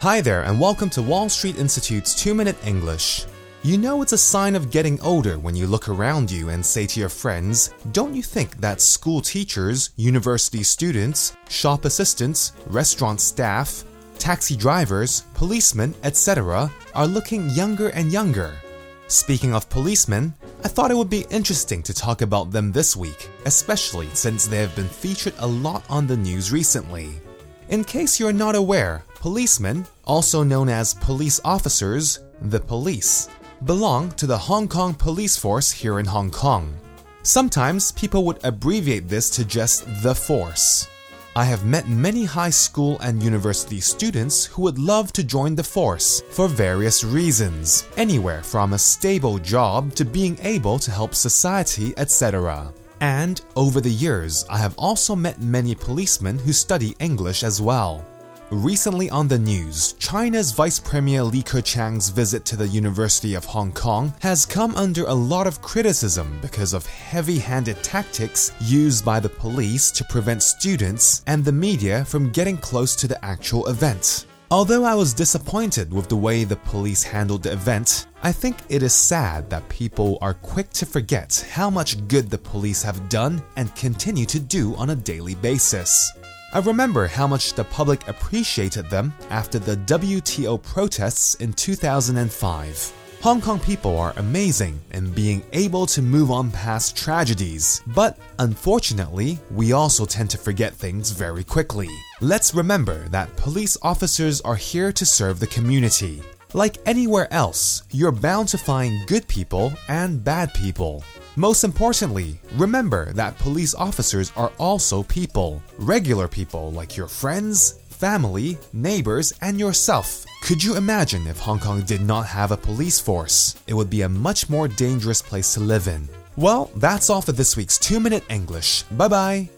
Hi there, and welcome to Wall Street Institute's 2 Minute English. You know it's a sign of getting older when you look around you and say to your friends, Don't you think that school teachers, university students, shop assistants, restaurant staff, taxi drivers, policemen, etc., are looking younger and younger? Speaking of policemen, I thought it would be interesting to talk about them this week, especially since they have been featured a lot on the news recently. In case you're not aware, policemen, also known as police officers, the police, belong to the Hong Kong police force here in Hong Kong. Sometimes people would abbreviate this to just the force. I have met many high school and university students who would love to join the force for various reasons, anywhere from a stable job to being able to help society, etc. And over the years, I have also met many policemen who study English as well. Recently on the news, China's Vice Premier Li Keqiang's visit to the University of Hong Kong has come under a lot of criticism because of heavy handed tactics used by the police to prevent students and the media from getting close to the actual event. Although I was disappointed with the way the police handled the event, I think it is sad that people are quick to forget how much good the police have done and continue to do on a daily basis. I remember how much the public appreciated them after the WTO protests in 2005. Hong Kong people are amazing in being able to move on past tragedies, but unfortunately, we also tend to forget things very quickly. Let's remember that police officers are here to serve the community. Like anywhere else, you're bound to find good people and bad people. Most importantly, remember that police officers are also people, regular people like your friends, family, neighbors, and yourself. Could you imagine if Hong Kong did not have a police force? It would be a much more dangerous place to live in. Well, that's all for this week's 2 Minute English. Bye bye.